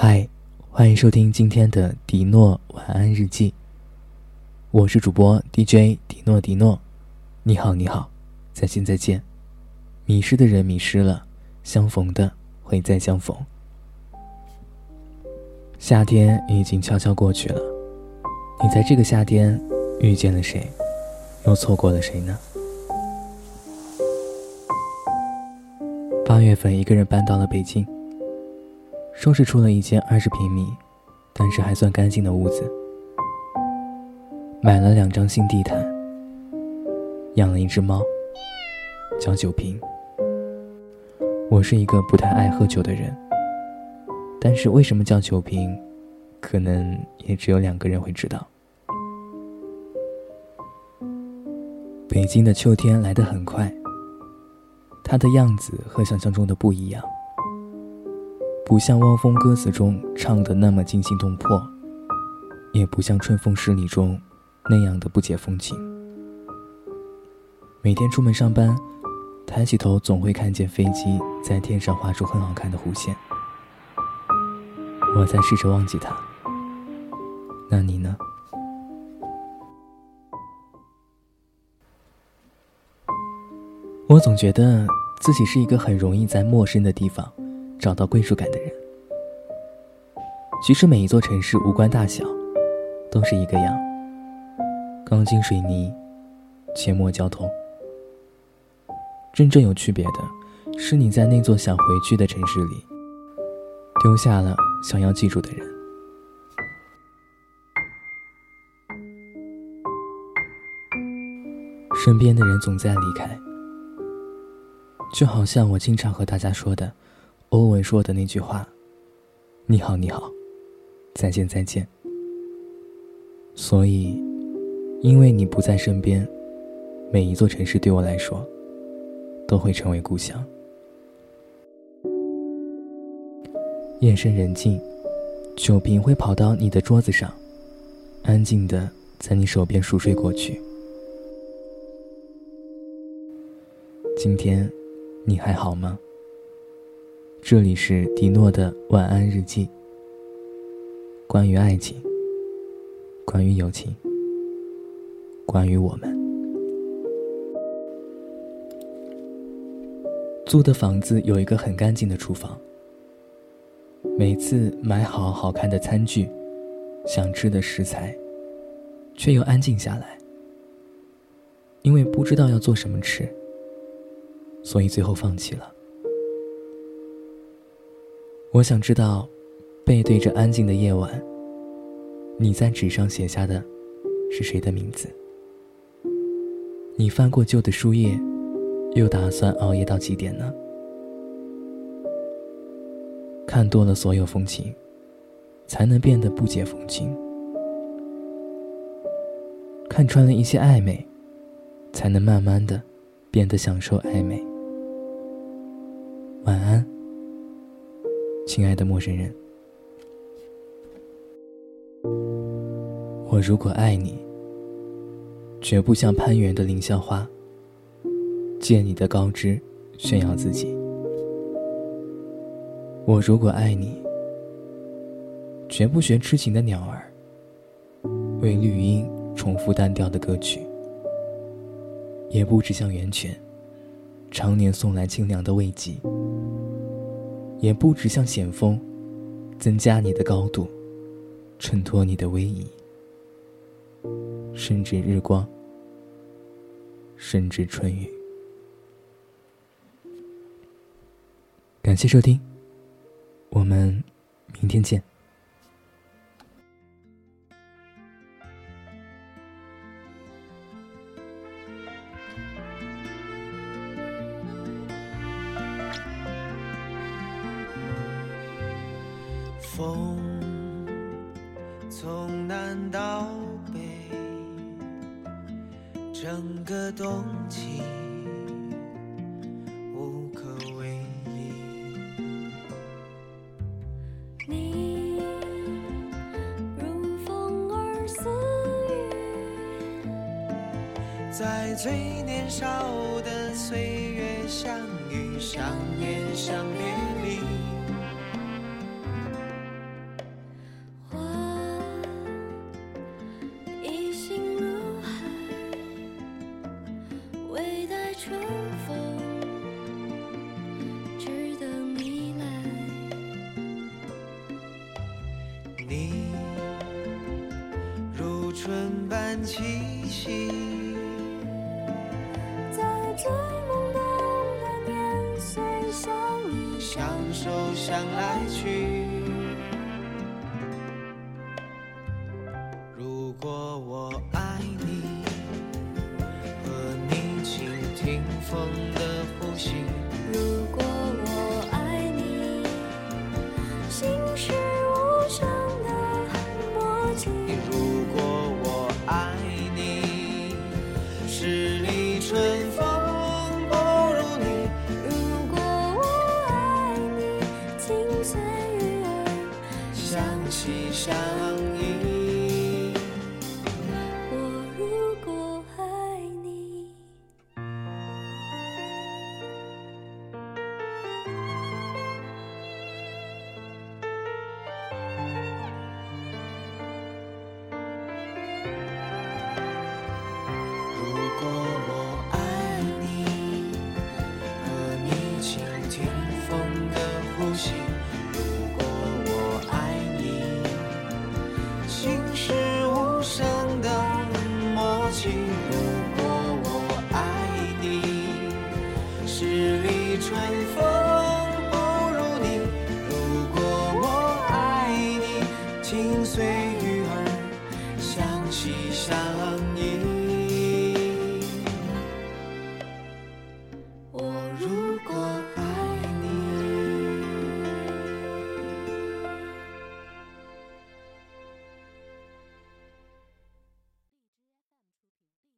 嗨，欢迎收听今天的迪诺晚安日记。我是主播 DJ 迪诺迪诺。你好，你好，再见再见。迷失的人迷失了，相逢的会再相逢。夏天已经悄悄过去了，你在这个夏天遇见了谁，又错过了谁呢？八月份，一个人搬到了北京。收拾出了一间二十平米，但是还算干净的屋子。买了两张新地毯，养了一只猫，叫酒瓶。我是一个不太爱喝酒的人，但是为什么叫酒瓶，可能也只有两个人会知道。北京的秋天来得很快，它的样子和想象中的不一样。不像汪峰歌词中唱的那么惊心动魄，也不像春风十里中那样的不解风情。每天出门上班，抬起头总会看见飞机在天上画出很好看的弧线。我在试着忘记它，那你呢？我总觉得自己是一个很容易在陌生的地方。找到归属感的人，其实每一座城市无关大小，都是一个样。钢筋水泥，阡陌交通。真正有区别的，是你在那座想回去的城市里，丢下了想要记住的人。身边的人总在离开，就好像我经常和大家说的。欧文说的那句话：“你好，你好，再见，再见。”所以，因为你不在身边，每一座城市对我来说都会成为故乡。夜深人静，酒瓶会跑到你的桌子上，安静的在你手边熟睡过去。今天，你还好吗？这里是迪诺的晚安日记。关于爱情，关于友情，关于我们。租的房子有一个很干净的厨房。每次买好好看的餐具，想吃的食材，却又安静下来，因为不知道要做什么吃，所以最后放弃了。我想知道，背对着安静的夜晚，你在纸上写下的，是谁的名字？你翻过旧的书页，又打算熬夜到几点呢？看多了所有风情，才能变得不解风情；看穿了一些暧昧，才能慢慢的变得享受暧昧。亲爱的陌生人，我如果爱你，绝不像攀援的凌霄花，借你的高枝炫耀自己；我如果爱你，绝不学痴情的鸟儿，为绿荫重复单调的歌曲；也不只像源泉，常年送来清凉的慰藉。也不止像险峰，增加你的高度，衬托你的威仪，甚至日光，甚至春雨。感谢收听，我们明天见。风从南到北，整个冬季无可为力。你如风儿似雨，在最年少的岁月相遇、相恋、相别离。春风只等你来你如春般气息在最梦的年岁相遇相守相来去。如果我爱你倾听风的呼吸。如果我爱你，心是无声的默契。如果我爱你，十里春风不如你。如果我爱你，情随鱼儿相惜相依。十里春风。